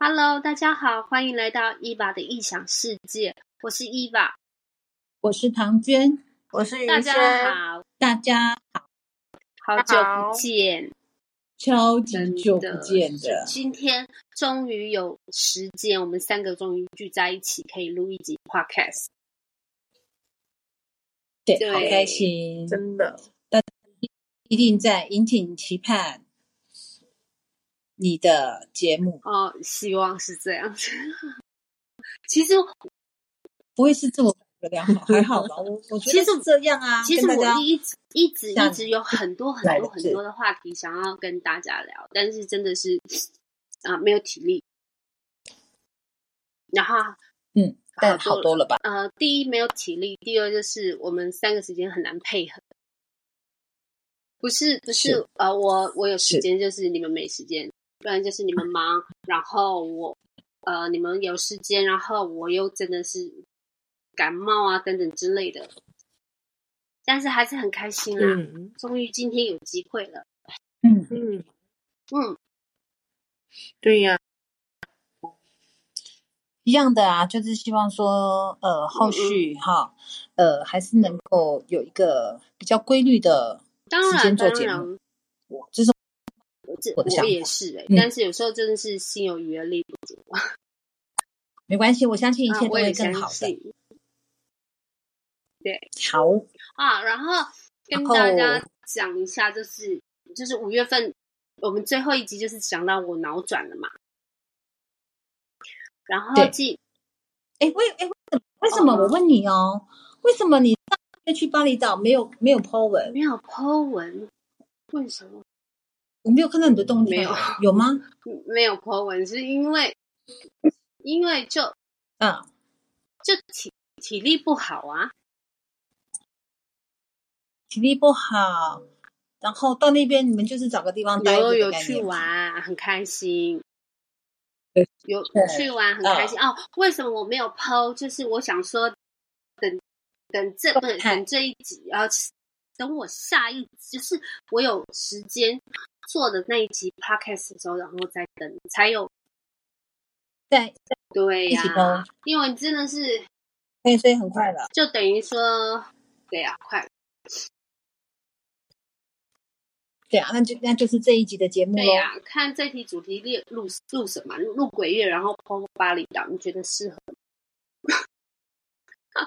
Hello，大家好，欢迎来到伊娃的异想世界，我是伊娃，我是唐娟，我是大，家好，大家好好久不见，超级久不见的，今天终于有时间，我们三个终于聚在一起，可以录一集 Podcast。对，对好开心，真的一定在引颈期盼你的节目，哦，希望是这样子。其实，不会是自我感觉良好，还好吧？我我觉其实得是这样啊，其实我一直一直一直有很多很多很多的话题想要跟大家聊，但是真的是啊没有体力。然后嗯，但好多了吧？呃，第一没有体力，第二就是我们三个时间很难配合。不是不是是呃，我我有时间，就是你们没时间，不然就是你们忙，然后我呃你们有时间，然后我又真的是感冒啊等等之类的，但是还是很开心啦，嗯。终于今天有机会了，嗯，嗯，嗯，对呀、一样的啊，就是希望说，呃，后续哈，呃，还是能够有一个比较规律的当时间然当然做节目，，我这是我这我我的想法也是哎、嗯但是有时候真的是心有余而力不足啊，没关系，我相信一切都会更好的。对好，啊，然后跟大家讲一下，就是就是五月份我们最后一集就是讲到我脑转了嘛，然后对记哎，为哎为什么？为什么？哦我问你哦，为什么你上个月去巴厘岛没有没有 po 文？没有 Po 文，为什么我没有看到你的动态，没有有吗？没有 Po 文？是因为因为就嗯，就体体力不好啊，体力不好，然后到那边你们就是找个地方待着有有去玩，很开心对。有去玩很开心哦。为什么我没有 PO？就是我想说，等等这不等这一集，然后等我下一就是我有时间做的那一集 podcast 的时候，然后再等才有对对呀、因为真的是对，所以很快了。就等于说，对呀、快对啊，那就那就是这一集的节目喽。对呀、看这题主题列录录什么？录录鬼月，然后 PO 巴厘岛，你觉得适合吗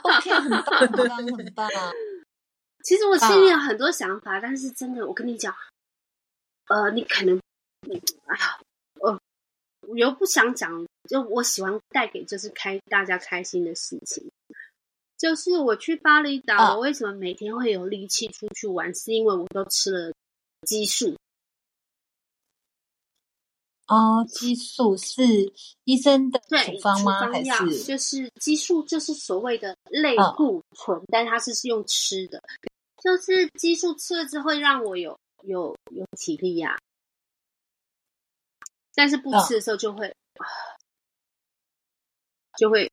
？OK，很棒，很棒，很棒。其实我心里有很多想法，但是真的，我跟你讲，呃，你可能，嗯哎呀，呃，我又不想讲，就我喜欢带给就是开大家开心的事情。就是我去巴厘岛，啊我为什么每天会有力气出去玩？是因为我都吃了激素。哦，激素是医生的对，处方吗？还药是就是激素，就是所谓的类嗯固醇，但它是用吃的，就是激素吃了之后会让我有有有体力呀、但是不嗯吃的时候就会、就会。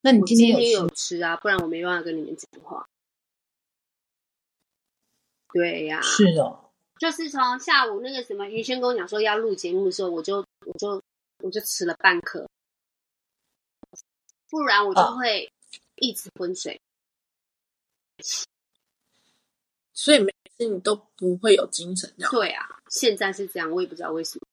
那你今天有吃有吃啊，不然我没办法跟你们讲话。对呀、是的，就是从下午那个什么于轩跟我讲说要录节目的时候，我就我就我就吃了半颗，不然我就哦会一直昏睡。所以每次你都不会有精神，这样对啊，现在是这样，我也不知道为什么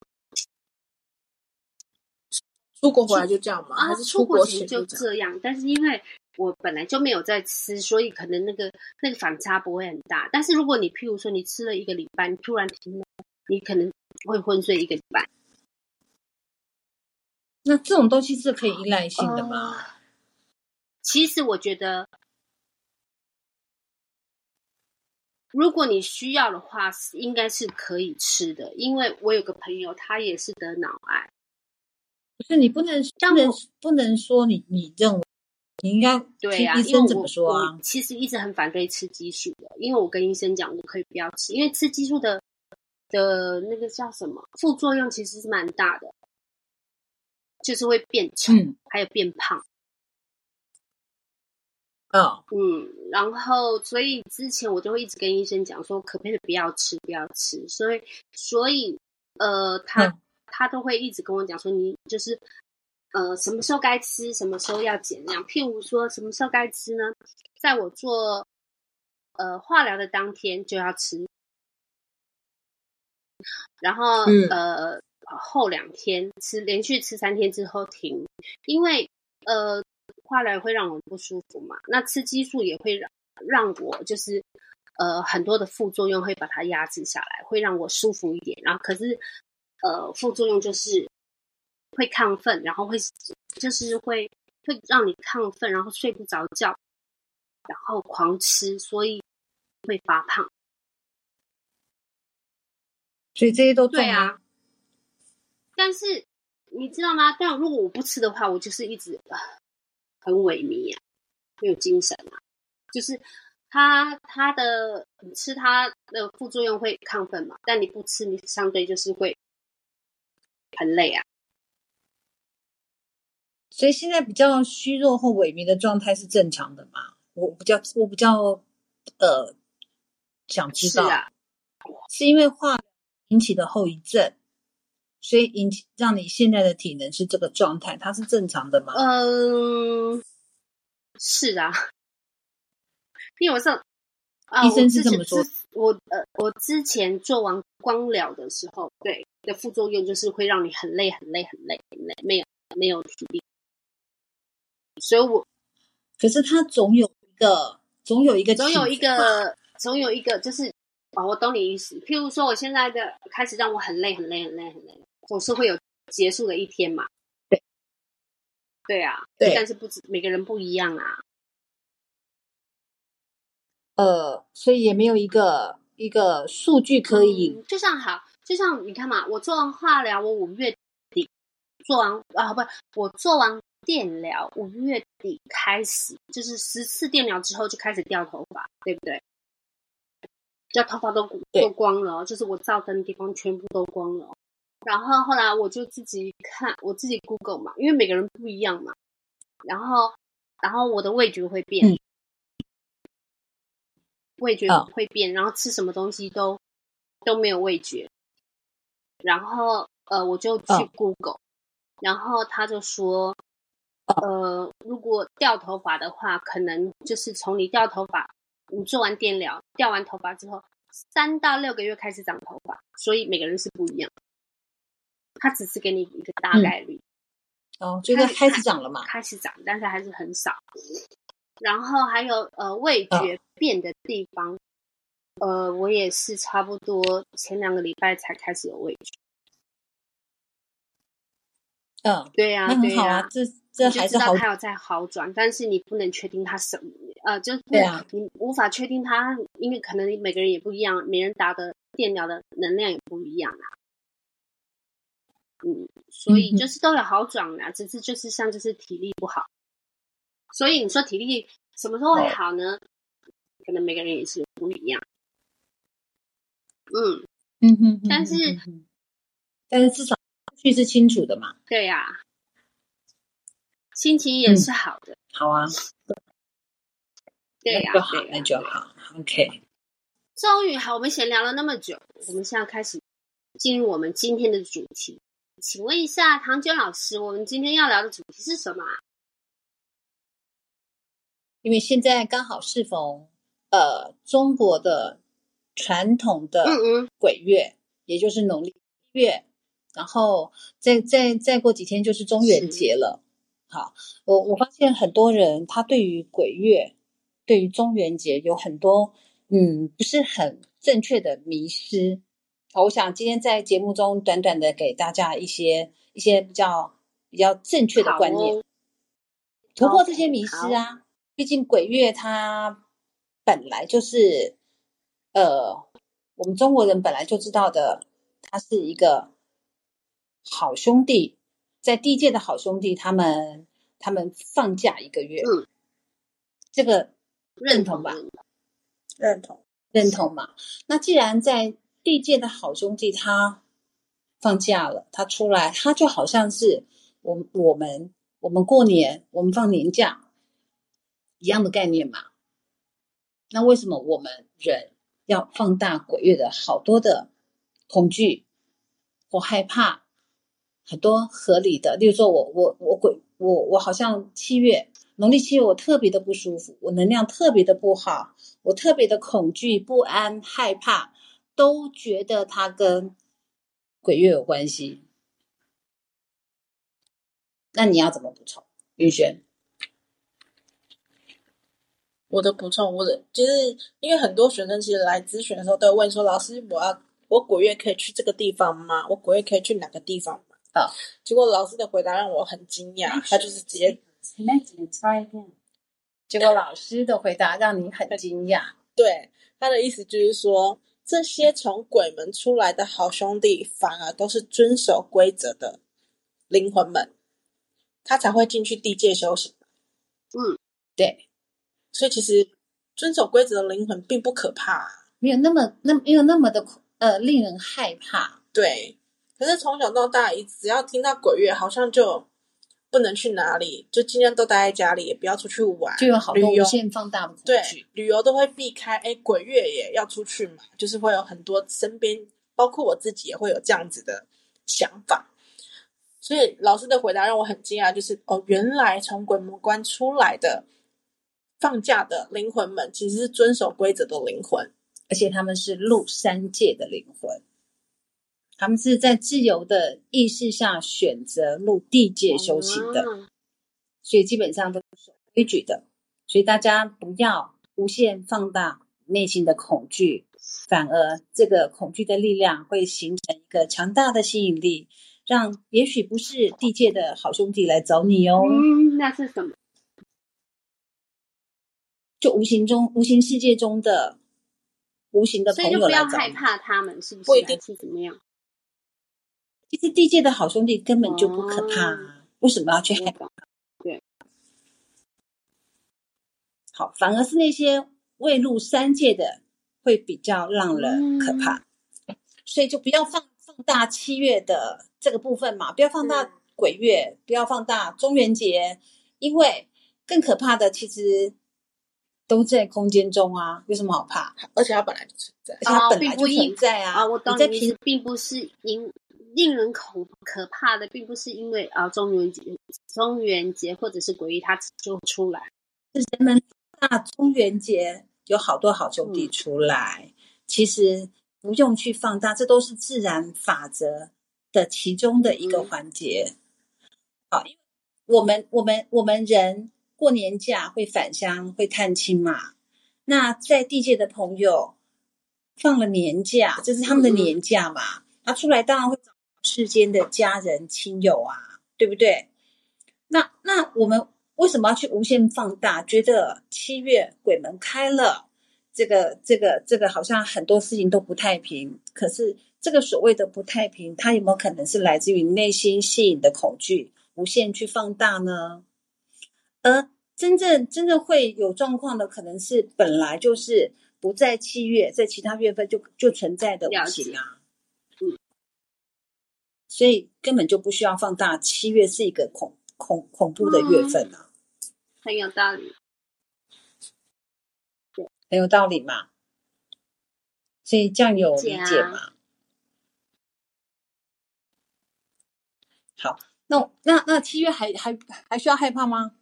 出国回来就这样吗？啊。还是出出国国前就这样？这样，但是因为我本来就没有在吃，所以可能那个那个反差不会很大。但是如果你譬如说你吃了一个礼拜，你突然停了，你可能会昏睡一个礼拜。那这种东西是可以依赖性的吗？呃其实我觉得，如果你需要的话，是应该是可以吃的。因为我有个朋友，他也是得脑癌，不是你不能像不能不能说你你认为你应该对呀、医生怎么说啊？其实一直很反对吃激素的，因为我跟医生讲，我可以不要吃，因为吃激素的的那个叫什么副作用其实是蛮大的，就是会变丑，嗯还有变胖。哦，嗯，然后所以之前我就会一直跟医生讲说，可不可以不要吃，不要吃。所以所以呃，他、嗯他都会一直跟我讲说，你就是呃什么时候该吃，什么时候要减量。譬如说什么时候该吃呢？在我做呃化疗的当天就要吃，然后、嗯呃后两天吃，连续吃三天之后停，因为呃化疗会让我不舒服嘛，那吃激素也会让让我就是呃很多的副作用会把它压制下来，会让我舒服一点。然后可是呃副作用就是会亢奋，然后会就是会会让你亢奋，然后睡不着觉，然后狂吃，所以会发胖。所以这些都对啊，但是你知道吗？但如果我不吃的话，我就是一直、呃、很萎靡啊，没有精神啊。就是它它的你吃它的副作用会亢奋嘛，但你不吃，你相对就是会很累啊。所以现在比较虚弱或萎靡的状态是正常的嘛？我比较我比较呃想知道，是啊，是因为化疗引起的后遗症，所以引起让你现在的体能是这个状态，它是正常的吗？嗯，是啊，因为我上啊，医生是这么说我呃，我之前做完光疗的时候，对的副作用就是会让你很累、很累、很累、很累，没有没有体力。所以我可是它总有一个总有一个总有一个总有一个就是哦，我懂你意思。譬如说，我现在的开始让我很累、很累、很累、很累，总是会有结束的一天嘛。对，对啊，对但是不止每个人不一样啊。呃，所以也没有一个一个数据可以嗯就像好，就像你看嘛，我做完化疗，我五月底做完啊，不，我做完电疗，五月底开始，就是十次电疗之后就开始掉头发，对不对？掉头发都对都光了哦，就是我照灯的地方全部都光了哦。然后后来我就自己看，我自己 Google 嘛，因为每个人不一样嘛。然后，然后我的味觉会变，嗯味觉哦会变，然后吃什么东西都都没有味觉。然后呃，我就去哦 Google，、然后他就说，呃，如果掉头发的话，可能就是从你掉头发，你做完电疗，掉完头发之后，三到六个月开始长头发，所以每个人是不一样。他只是给你一个大嗯概率，哦，就是开始涨了嘛？开始涨，但是还是很少。然后还有呃味嗯觉变的地方，呃，我也是差不多前两个礼拜才开始有味觉。嗯，对呀、那对呀、这这你就知道还是好它有在好转，但是你不能确定它什么，呃，就是对啊你无法确定它，因为可能每个人也不一样，每人打的电疗的能量也不一样啊。嗯，所以就是都有好转啊，只是就是像就是体力不好，所以你说体力什么时候会好呢？可能每个人也是不一样。嗯，嗯哼，嗯但是但是至少去是清楚的嘛。对呀、心情也是好的。好啊，对呀、那就好那就好。OK，终于好，我们闲聊了那么久，我们现在开始进入我们今天的主题。请问一下，唐娟老师，我们今天要聊的主题是什么啊？因为现在刚好适逢呃中国的传统的嗯嗯，鬼月，也就是农历月，然后再再再过几天就是中元节了。好，我我发现很多人他对于鬼月，对于中元节有很多嗯不是很正确的迷失。好我想今天在节目中短短的给大家一些一些比较比较正确的观念。哦突破这些迷失啊。毕竟鬼月它本来就是，呃，我们中国人本来就知道的，它是一个好兄弟，在地界的好兄弟，他们他们放假一个月，嗯，这个认同吧？认同。认同嘛？那既然在地界的好兄弟他放假了，他出来，他就好像是我我们我们过年我们放年假一样的概念嘛。那为什么我们人要放大鬼月的好多的恐惧或害怕很多合理的，例如说我我我鬼我我好像七月农历七月我特别的不舒服，我能量特别的不好，我特别的恐惧、不安、害怕，都觉得他跟鬼月有关系。那你要怎么补充？云轩，我的补充，我的就是因为很多学生其实来咨询的时候都会问说：“老师，我要我鬼月可以去这个地方吗？我鬼月可以去哪个地方吗？”啊，结果老师的回答让我很惊讶，他就是直接结果老师的回答让你很惊讶。对他的意思就是说，这些从鬼门出来的好兄弟，反而都是遵守规则的灵魂们，他才会进去地界修行。嗯，对，所以其实遵守规则的灵魂并不可怕，没有那么那没有那么的呃令人害怕。对。可是从小到大，一只要听到鬼月，好像就不能去哪里，就尽量都待在家里，也不要出去玩。就有好多旅游无限放大的对。旅游都会避开。哎，鬼月也要出去嘛，就是会有很多身边，包括我自己也会有这样子的想法。所以老师的回答让我很惊讶，就是哦，原来从鬼门关出来的放假的灵魂们，其实是遵守规则的灵魂。而且他们是入三界的灵魂，他们是在自由的意识下选择入地界修行的，哦所以基本上都是守规矩的。所以大家不要无限放大内心的恐惧，反而这个恐惧的力量会形成一个强大的吸引力，让也许不是地界的好兄弟来找你哦，嗯，那是什么？就无形中、无形世界中的无形的朋所以就不要友来找你。害怕他们，是不是？不一定是怎么样？其实地界的好兄弟根本就不可怕、啊，为什么要去害怕？好，反而是那些未入三界的会比较让人可怕，所以就不要放放大七月的这个部分嘛，不要放大鬼月，不要放大中元节，因为更可怕的其实都在空间中啊，有什么好怕？而且它本来就存在。而且它哦本来就存在啊，啊，我懂你在平并不是因令人恐可怕的，并不是因为啊中元节、中元节或者是鬼月它就出来。是人们大中元节有好多好兄嗯弟出来，其实不用去放大，这都是自然法则的其中的一个嗯环节。好，因为我们我们我们人过年假会返乡会探亲嘛，那在地界的朋友放了年假，这是他们的年假嘛，他出来当然会找世间的家人亲友啊，对不对？那那我们为什么要去无限放大？觉得七月鬼门开了，这个这个这个好像很多事情都不太平。可是这个所谓的不太平，它有没有可能是来自于内心吸引的恐惧，无限去放大呢？而真正真正会有状况的，可能是本来就是不在七月，在其他月份就就存在的无形啊。嗯，所以根本就不需要放大。七月是一个恐恐恐怖的月份啊。很有道理。很有道理嘛。所以这样有理解吗？好，那那那七月还还还需要害怕吗？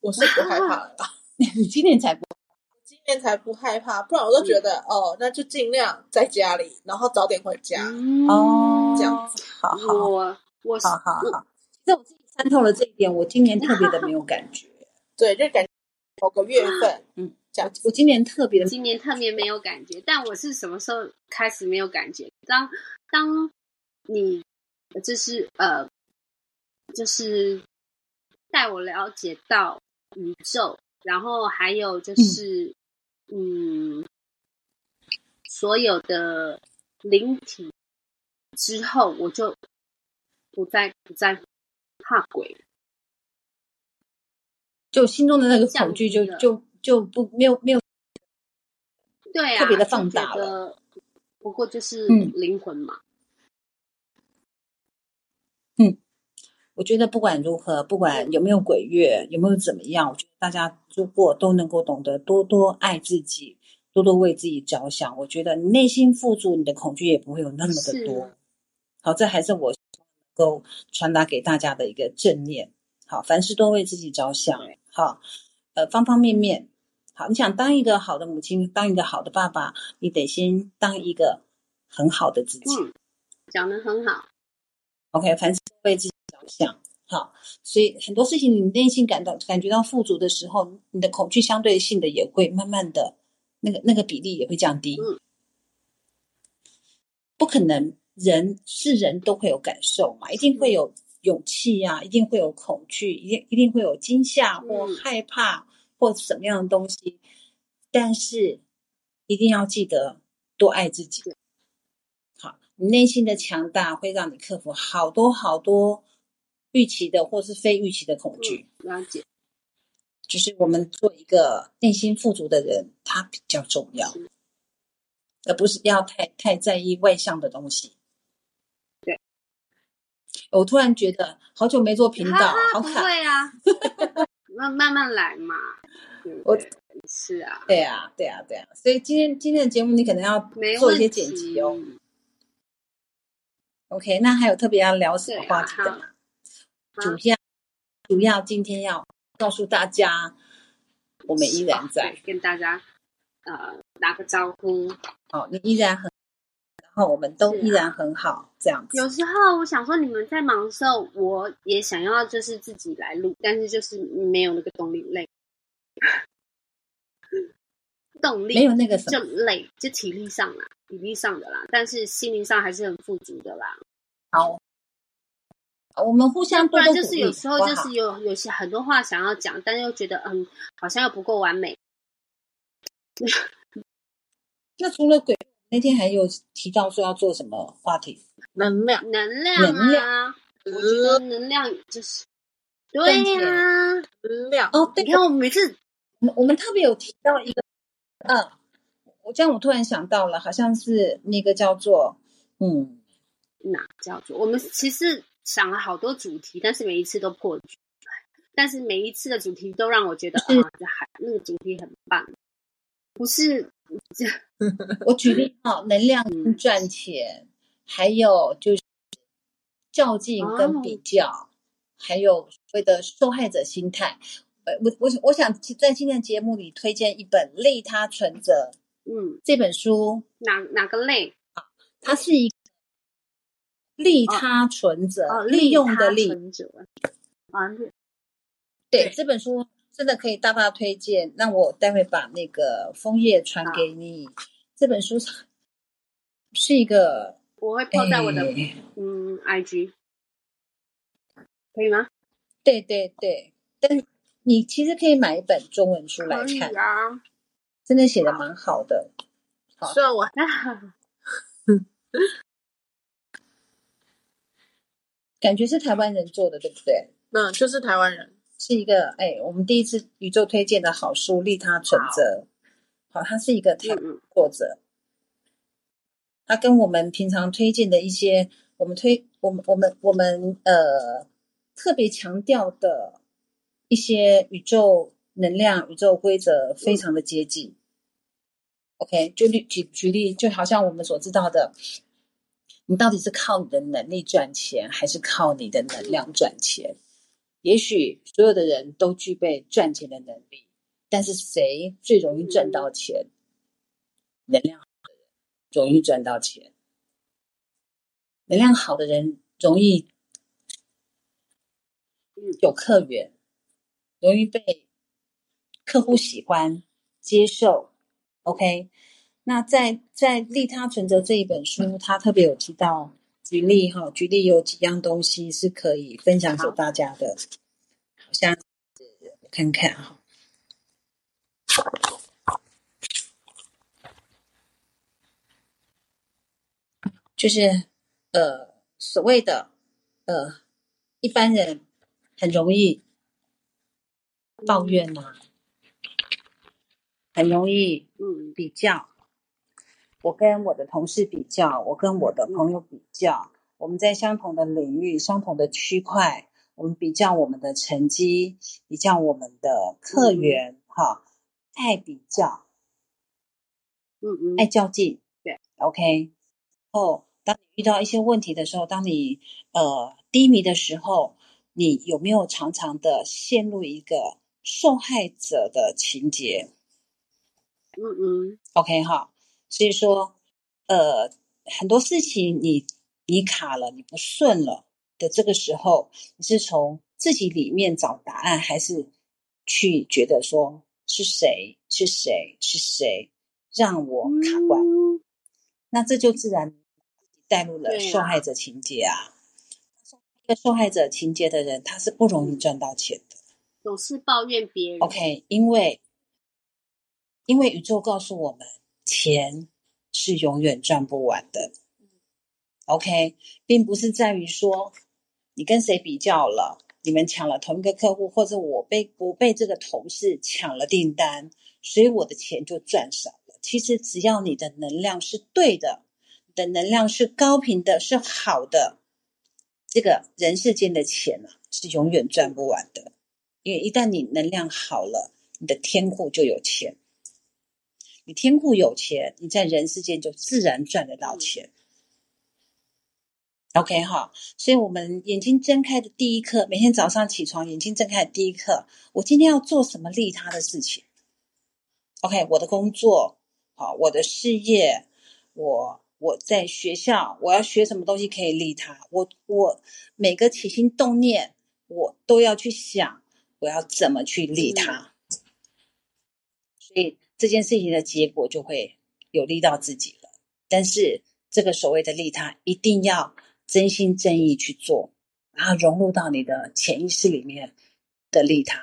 我是不害怕了啦，你今年才不今年才不害怕，不然我都觉得、哦，那就尽量在家里，然后早点回家。嗯哦，这样子，好好我我是好好好。其实我自己参透了这一点，我今年特别的没有感觉。对，就感觉某个月份，嗯，这样。我今年特别的今年特别没有感觉，但我是什么时候开始没有感觉？当当你就是呃，就是带我了解到宇宙，然后还有就是嗯所有的灵体之后，我就不再不再怕鬼。就心中的那个恐惧就就就不没有没有对啊，特别的放大了不过就是嗯灵魂嘛，我觉得不管如何，不管有没有鬼月，有没有怎么样，我觉得大家如果都能够懂得多多爱自己，多多为自己着想，我觉得你内心富足，你的恐惧也不会有那么的多。好，这还是我能够传达给大家的一个正念。好，凡事多为自己着想。好，呃，方方面面。好，你想当一个好的母亲，当一个好的爸爸，你得先当一个很好的自己。嗯，讲的很好。OK，凡事为自己着想。好，所以很多事情你内心感到感觉到富足的时候，你的恐惧相对性的也会慢慢的那个那个比例也会降低。嗯，不可能，人是人都会有感受嘛，一定会有勇气呀，一定会有恐惧，一定一定会有惊吓或害怕。或什么样的东西，但是一定要记得多爱自己。好，你内心的强大会让你克服好多好多预期的或是非预期的恐惧。了解，就是我们做一个内心富足的人，他比较重要，而不是要太太在意外向的东西。对，我突然觉得好久没做频道，好卡。会啊。慢慢慢来嘛，我是啊，对啊，对啊，对啊，所以今天今天的节目你可能要做一些剪辑哦。OK，那还有特别要聊什么话题的吗？主要主要今天要告诉大家，我们依然在跟大家呃打个招呼。好，你依然很。然后我们都依然很好，这样子。有时候我想说，你们在忙的时候，我也想要就是自己来录，但是就是没有那个动力，累。动力没有那个就累，就体力上啦，体力上的啦，但是心灵上还是很富足的啦。好，我们互相，不然就是有时候就是有有些很多话想要讲，但又觉得嗯，好像又不够完美。那除了鬼。那天还有提到说要做什么话题？能量，能量，能量。我觉得能量就是对呀，能量。哦，对你看我每次，我我们特别有提到一个，嗯，我这样我突然想到了，好像是那个叫做，嗯，哪叫做？我们其实想了好多主题，但是每一次都破局，但是每一次的主题都让我觉得啊，还那个主题很棒，不是。我举例 啊，能量赚钱，还有就是较劲跟比较，还有所谓的受害者心态。呃，我我我想在今天的节目里推荐一本《利他存折》。嗯，这本书哪哪个类啊？它是一利他存折，利用的利啊，对这本书。真的可以大大推荐。那我待会把那个枫叶传给你。这本书是一个，我会抛在我的嗯 IG，可以吗？对对对，但你其实可以买一本中文书来看啊，真的写的蛮好的。虽然我，感觉是台湾人做的，对不对？嗯，就是台湾人。是一个哎，我们第一次宇宙推荐的好书《利他存折》。好，他是一个作者，他跟我们平常推荐的一些，我们推我们我们我们呃特别强调的一些宇宙能量、宇宙规则非常的接近。OK，就举举举例，就好像我们所知道的，你到底是靠你的能力赚钱，还是靠你的能量赚钱？也许所有的人都具备赚钱的能力，但是谁最容易赚到钱？能量好的人容易赚到钱。能量好的人容易有客源，容易被客户喜欢、接受。OK，那在在利他存折这一本书，他特别有提到。举例哈，举例有几样东西是可以分享给大家的，好像看看哈，就是呃所谓的呃一般人很容易抱怨呐，很容易嗯比较。我跟我的同事比较，我跟我的朋友比较，我们在相同的领域、相同的区块，我们比较我们的成绩，比较我们的客源，哈，爱比较，嗯嗯，爱较劲，对，OK。哦，当你遇到一些问题的时候，当你呃低迷的时候，你有没有常常的陷入一个受害者的情节？嗯嗯，OK 哈，所以说，呃，很多事情你你卡了，你不顺了的这个时候，你是从自己里面找答案，还是去觉得说是谁是谁是谁让我卡关？嗯那这就自然带入了受害者情节啊。一个受害者情节的人，他是不容易赚到钱的。总是抱怨别人。OK，因为因为宇宙告诉我们，钱是永远赚不完的。OK，并不是在于说你跟谁比较了，你们抢了同一个客户，或者我被我被这个同事抢了订单，所以我的钱就赚少了。其实只要你的能量是对的，你的能量是高频的，是好的，这个人世间的钱啊是永远赚不完的。因为一旦你能量好了，你的天库就有钱。你天库有钱，你在人世间就自然赚得到钱。OK 哈，所以我们眼睛睁开的第一刻，每天早上起床眼睛睁开的第一刻，我今天要做什么利他的事情？OK，我的工作，好，我的事业，我我在学校，我要学什么东西可以利他？我我每个起心动念，我都要去想，我要怎么去利他。所以这件事情的结果就会有利到自己了。但是这个所谓的利他，一定要真心真意去做，然后融入到你的潜意识里面的利他，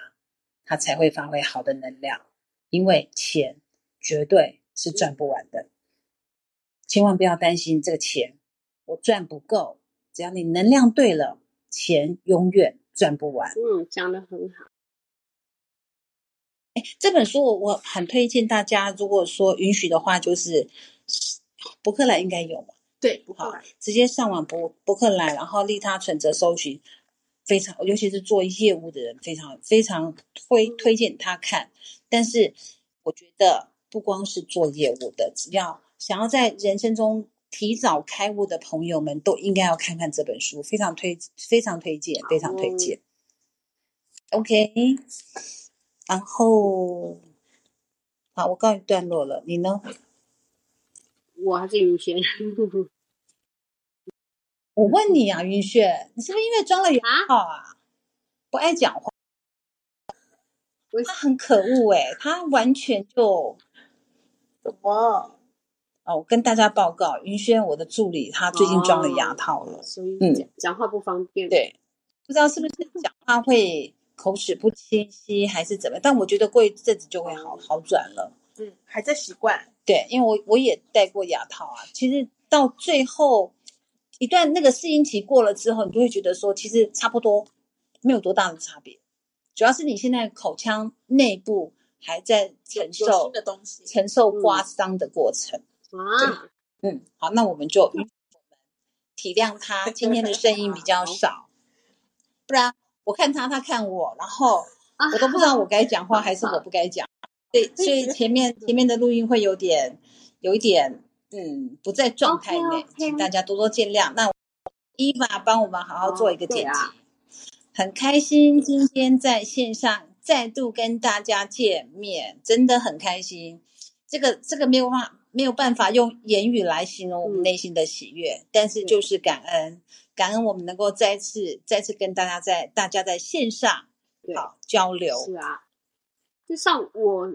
它才会发挥好的能量。因为钱绝对是赚不完的，千万不要担心这个钱我赚不够，只要你能量对了，钱永远赚不完。嗯，讲的很好。这本书我我很推荐大家，如果说允许的话，就是博客来应该有嘛，对，不好会，直接上网博博客来，然后利他存折搜寻，非常尤其是做业务的人，非常非常推推荐他看。但是我觉得不光是做业务的，只要想要在人生中提早开悟的朋友们，都应该要看看这本书，非常推非常推荐，非常推荐。OK，然后好，我告一段落了，你呢？我还是云轩，我问你啊，云轩，你是不是因为装了牙套啊？不爱讲话我？他很可恶诶、他完全就怎么？哦，我跟大家报告，云轩我的助理他最近装了牙套了，所以嗯讲讲话不方便。，对，不知道是不是讲话会口齿不清晰还是怎么，但我觉得过一阵子就会好好转了。嗯，还在习惯。对，因为我我也戴过牙套啊，其实到最后一段那个适应期过了之后，你就会觉得说，其实差不多没有多大的差别，主要是你现在口腔内部还在承受新的东西，承受刮伤的过程。啊，嗯，好，那我们就体谅他今天的声音比较少，不然我看他，他看我，然后啊我都不知道我该讲话还是我不该讲。对，所以前面前面的录音会有点有一点嗯不在状态内请大家多多见谅。那伊娃帮我们好好做一个剪辑，哦啊很开心今天在线上再度跟大家见面，真的很开心。这个这个没有办法没有办法用言语来形容我们嗯内心的喜悦，但是就是感恩，感恩我们能够再次再次跟大家在大家在线上好交流。是啊，就像我，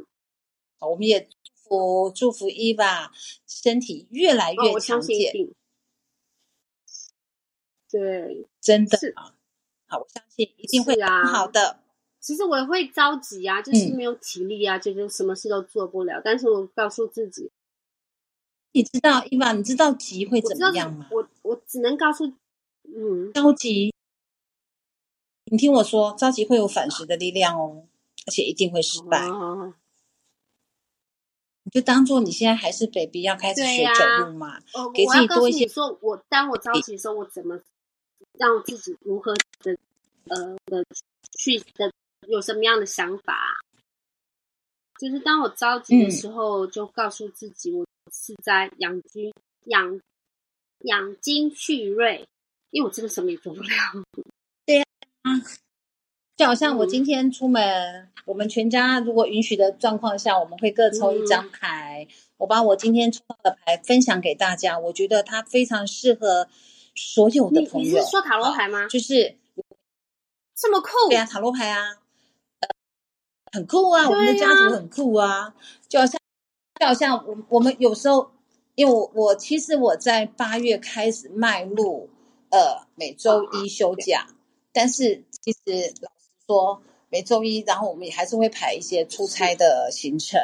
我们也祝福祝福伊娃身体越来哦，越我相强健，信，对，真的是啊。好，我相信一定会很好的。其实我也会着急啊，就是嗯没有体力啊，就是什么事都做不了。但是我告诉自己，你知道伊娃，你知道急会怎么样吗？我我只能告诉，嗯，着急，你听我说，着急会有反噬的力量哦，而且一定会失败。哦，你就当做你现在还是 baby，要开始学走路嘛。哦，给自己多一些你说，我当我着急的时候，我怎么让自己如何的呃的去的有什么样的想法啊、就是当我着急的嗯时候，就告诉自己，我是在养精养养精蓄锐，因为我真的什么也做不了。对呀就好像我嗯今天出门，我们全家如果允许的状况下，我们会各抽一张牌。我把我今天抽到的牌分享给大家，我觉得它非常适合所有的你你朋友。是说塔罗牌吗？就是这么酷？对啊，塔罗牌啊，呃，很酷啊，我们的家族很酷啊，就好像就好像我我们有时候，因为我我其实我在八月开始迈入呃每周一休假，但是其实老实说，每周一，然后我们也还是会排一些出差的行程，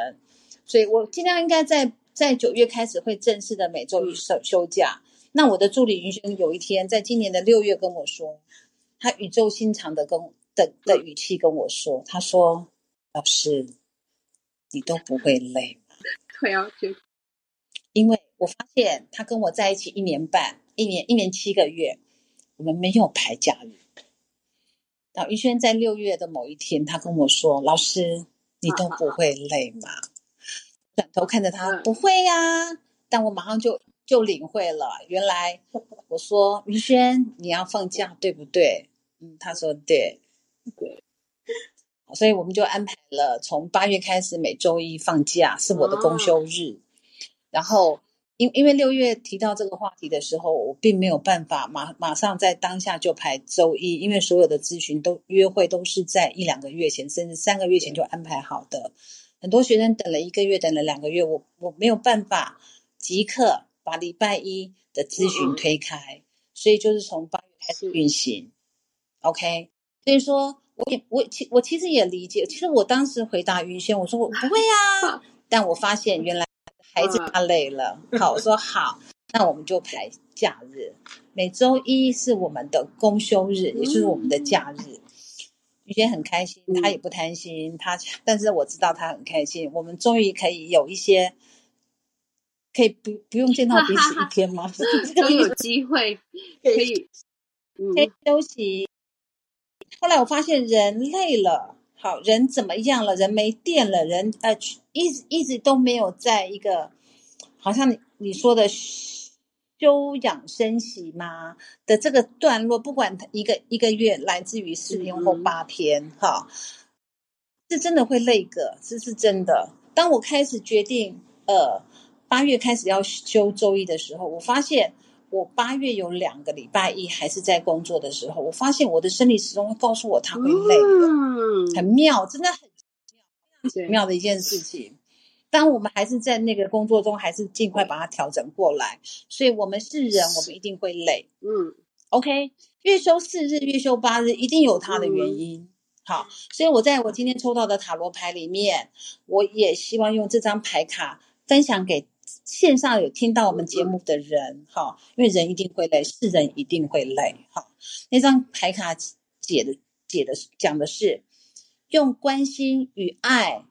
所以我尽量应该在在九月开始会正式的每周一休休假。那我的助理云轩有一天在今年的六月跟我说，他语重心长的跟的的语气跟我说，他说：“老师，你都不会累吗？对啊，就因为我发现他跟我在一起一年半，一年一年七个月，我们没有排假日。然后云轩在六月的某一天，他跟我说：“老师，你都不会累吗？”转头看着他，嗯不会呀、但我马上就就领会了，原来我说云轩你要放假对不对？嗯，他说对。对，所以我们就安排了从八月开始每周一放假，是我的公休日。然后因因为六月提到这个话题的时候，我并没有办法马马上在当下就排周一，因为所有的咨询都约会都是在一两个月前，甚至三个月前就安排好的。很多学生等了一个月，等了两个月，我我没有办法即刻把礼拜一的咨询推开，所以就是从八月开始运行。OK，所以说我也我其我其实也理解，其实我当时回答于轩，我说我不会啊，但我发现原来孩子他累了，好，我说好，那我们就排假日，每周一是我们的公休日，也就是我们的假日。于轩很开心，他也不贪心，他但是我知道他很开心，我们终于可以有一些。可以不不用见到彼此一天吗？终于有机会可以，嗯可以休息。后来我发现人累了，好人怎么样了？人没电了，人呃一直一直都没有在一个，好像你你说的休养生息吗的这个段落，不管一个一个月来自于四天或嗯八天，哈、是真的会累个，这是真的。当我开始决定，呃，八月开始要休周一的时候，我发现我八月有两个礼拜一还是在工作的时候，我发现我的生理时钟会告诉我它会累了，嗯，很妙，真的很对妙的一件事情。当我们还是在那个工作中，还是尽快把它调整过来。所以我们是人，我们一定会累。嗯 OK，月休四日、月休八日，一定有它的原因。好，所以我在我今天抽到的塔罗牌里面，我也希望用这张牌卡分享给线上有听到我们节目的人。哈，因为人一定会累，是人一定会累。哈，那张牌卡解的解的讲的是用关心与爱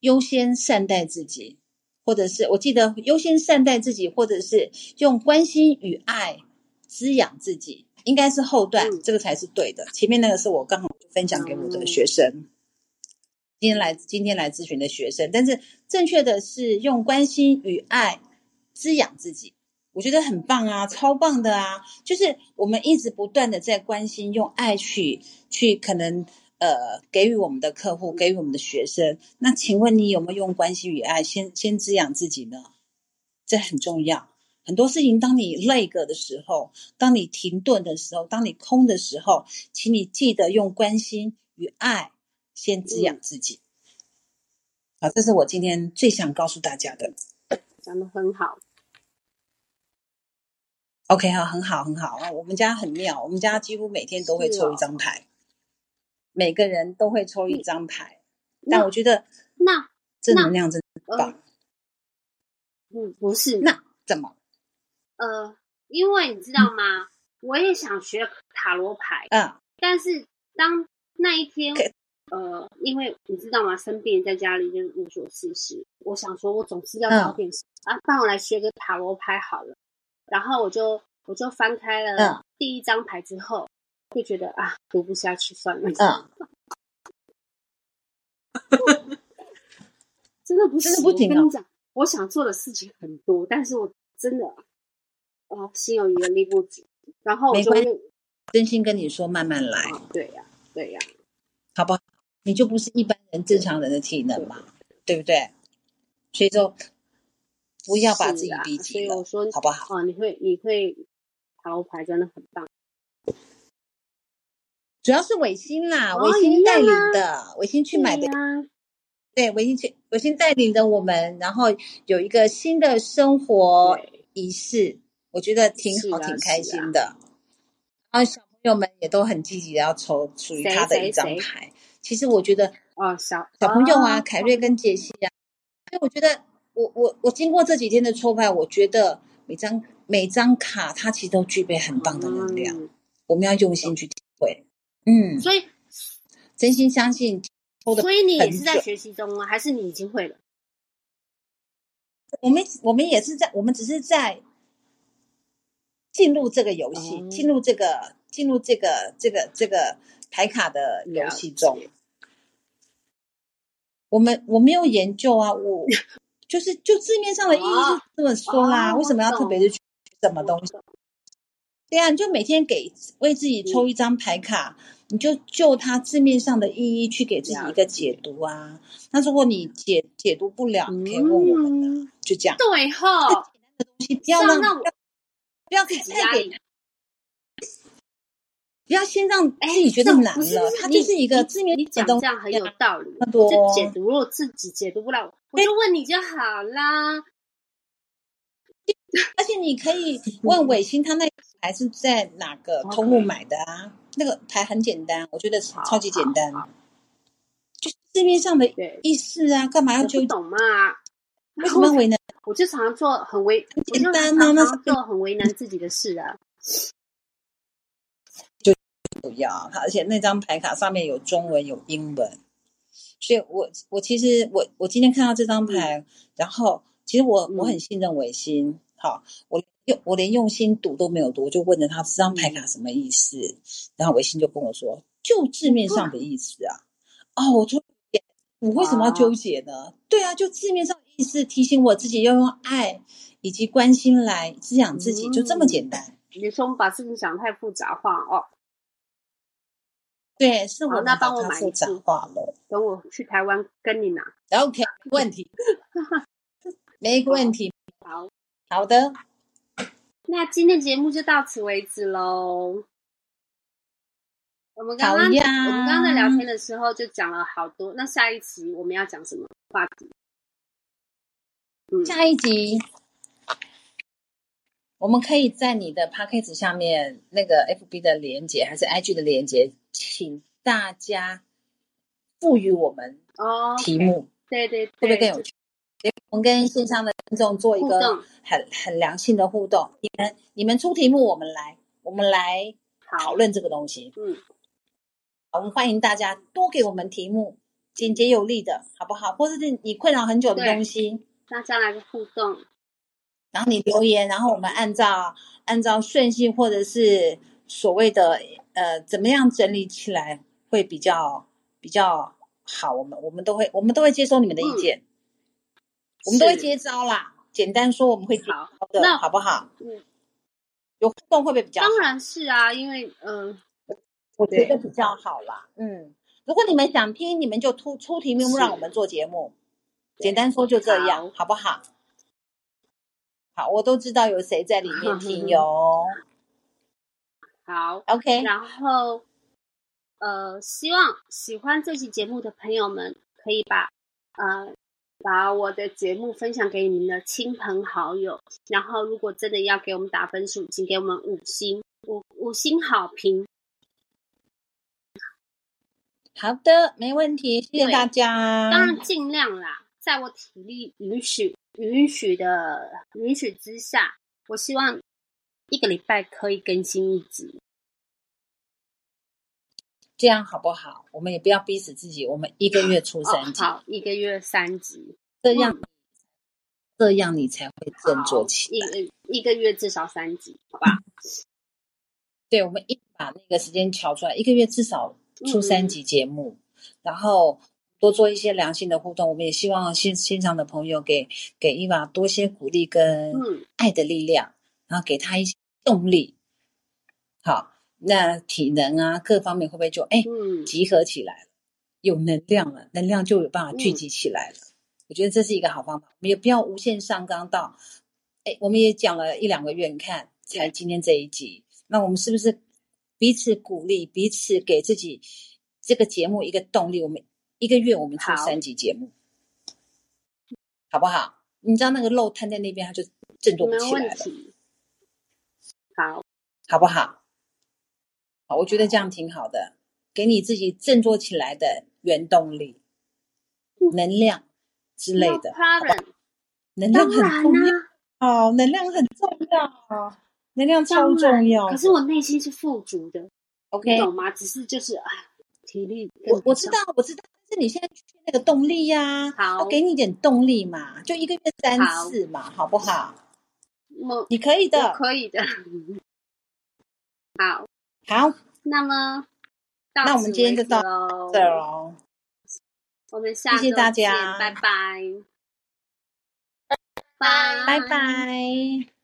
优先善待自己，或者是我记得优先善待自己，或者是用关心与爱滋养自己，应该是后段，嗯这个才是对的。前面那个是我刚好分享给我的学生，今天来今天来咨询的学生，但是正确的是用关心与爱滋养自己。我觉得很棒啊，超棒的啊！就是我们一直不断的在关心，用爱去去可能呃给予我们的客户，给予我们的学生。那请问你有没有用关心与爱先先滋养自己呢？这很重要。很多事情，当你累个的时候，当你停顿的时候，当你空的时候，请你记得用关心与爱先滋养自己。好，这是我今天最想告诉大家的。讲的很好，OK 哈，很好，很好啊。我们家很妙，我们家几乎每天都会抽一张牌，每个人都会抽一张牌。那但我觉得那正能量真的很棒。嗯不是那怎么？呃，因为你知道吗？我也想学塔罗牌，啊，但是当那一天可，呃，因为你知道吗？生病在家里就是无所事事，我想说，我总是要嗯找点事、啊，帮我来学个塔罗牌好了。然后我就我就翻开了嗯第一张牌之后，就觉得啊，读不下去算了，嗯，真的不是，真的不行哦我跟你讲，我想做的事情很多，但是我真的啊，心有余而力不足，然后我就真心跟你说，慢慢来，啊，对呀、对呀、好不好？你就不是一般人正常人的体能嘛，对不对？所以说不要把自己逼急了所以我，说，好不好？哦，你会你会塔罗牌真的很棒，主要是伟星啦，哦伟星带领啊的，伟星去买的对，伟星去，伟星带领着我们，然后有一个新的生活仪式，我觉得挺好，啊挺开心的。然后小朋友们也都很积极的要抽属于他的一张牌。其实我觉得哦，小小朋友啊，哦凯瑞跟杰西啊，所以我觉得我我我经过这几天的抽牌，我觉得每张每张卡它其实都具备很棒的能量，嗯我们要用心去体会。嗯，所以真心相信抽的所以你也是在学习中吗？还是你已经会了？我们我们也是在，我们只是在进入这个游戏，哦进入这个进入这个这个这个牌卡的游戏中我们我没有研究啊，我就是就字面上的意义哦就这么说啦，哦为什么要特别的去什么东西？对啊，你就每天给为自己抽一张牌卡，你就就它字面上的意义去给自己一个解读啊。那如果你解解读不了，你可以问我们啊，嗯就这样。对吼，东西不要让不要自太太给不要先让哎，自己觉得难了，它就是一个字面你讲这样很有道理就解读，如果自己解读不了，我就问你就好啦。而且你可以 问伟星，他那个牌是在哪个通路买的啊？那个牌很简单，我觉得好超级简单就是字面上的对，意思啊，干嘛要我纠不懂嘛，为什么要为难？我就常常做很为，简单常常啊那是做很为难自己的事啊。不要，而且那张牌卡上面有中文有英文，所以我我其实我我今天看到这张牌，然后其实我嗯我很信任伟星，好，我用我连用心读都没有读，我就问了他这张牌卡什么意思，然后伟星就跟我说，就字面上的意思啊。哦，我说我为什么要纠结呢？对啊，就字面上的意思，提醒我自己要用爱以及关心来滋养自己，就这么简单。你说我们把事情想太复杂化哦，对，是我那帮我买一次。等我去台湾跟你拿。OK，没问题，没问题。好，好的，那今天节目就到此为止喽。我们刚刚我们刚刚在聊天的时候就讲了好多，那下一期我们要讲什么话题？嗯，下一集我们可以在你的 p a c k a g e 下面那个 FB 的连接还是 IG 的连接，请大家赋予我们哦，题目，对对会不会，更有趣？我们跟线上的听众做一个很很良性的互动。你们你们出题目，我们来我们来讨，论这个东西。嗯，我们欢迎大家多给我们题目，简洁有力的，好不好？或者是你困扰很久的东西，大家来个互动，然后你留言，然后我们按照按照顺序或者是所谓的呃怎么样整理起来会比较比较好，我们我们都会我们都会接收你们的意见，我们都会接招啦。简单说，我们会接好招的，那好不好？嗯，有互动会不会比较好？当然是啊，因为嗯、我觉得比较好啦。嗯，如果你们想听，你们就出出题目让我们做节目。简单说就这样，好好不好？好，我都知道有谁在里面 听哟。好，OK，然后呃，希望喜欢这期节目的朋友们可以把呃把我的节目分享给你们的亲朋好友，然后如果真的要给我们打分数，请给我们五星五五星好评。好的，没问题，谢谢大家。当然尽量啦，在我体力允许允许的允许之下，我希望一个礼拜可以更新一集。这样好不好？我们也不要逼死自己，我们一个月出哦三，集，好，一个月三集，这样这样你才会振作起一一个月至少三集，好吧？对，我们一把那个时间调出来，一个月至少出三集节目，然后多做一些良性的互动。我们也希望现现场的朋友给给伊娃多些鼓励跟嗯，爱的力量，然后给他一些动力。好，那体能啊各方面会不会就哎嗯，集合起来了，有能量了，能量就有办法聚集起来了。我觉得这是一个好方法，我们也不要无限上纲到，哎，我们也讲了一两个月，你看才今天这一集，那我们是不是彼此鼓励，彼此给自己这个节目一个动力？我们一个月我们出三集节目，好不好？你知道那个肉摊在那边，它就振作不起来了，好，好不好？好，我觉得这样挺好的，给你自己振作起来的原动力、能量之类的，好吧 problem 能量很重要。啦、哦，能量很重要，能量超重要。可是我内心是富足的，OK，你懂吗？只是就是啊，体力我我知道，我知道，但是你现在缺那个动力呀、好要给你一点动力嘛，就一个月三次嘛，好不好？我你可以的。可以的。好，好，那么那我们今天就到喽这儿哦。我们下谢谢大家见拜拜，拜拜拜。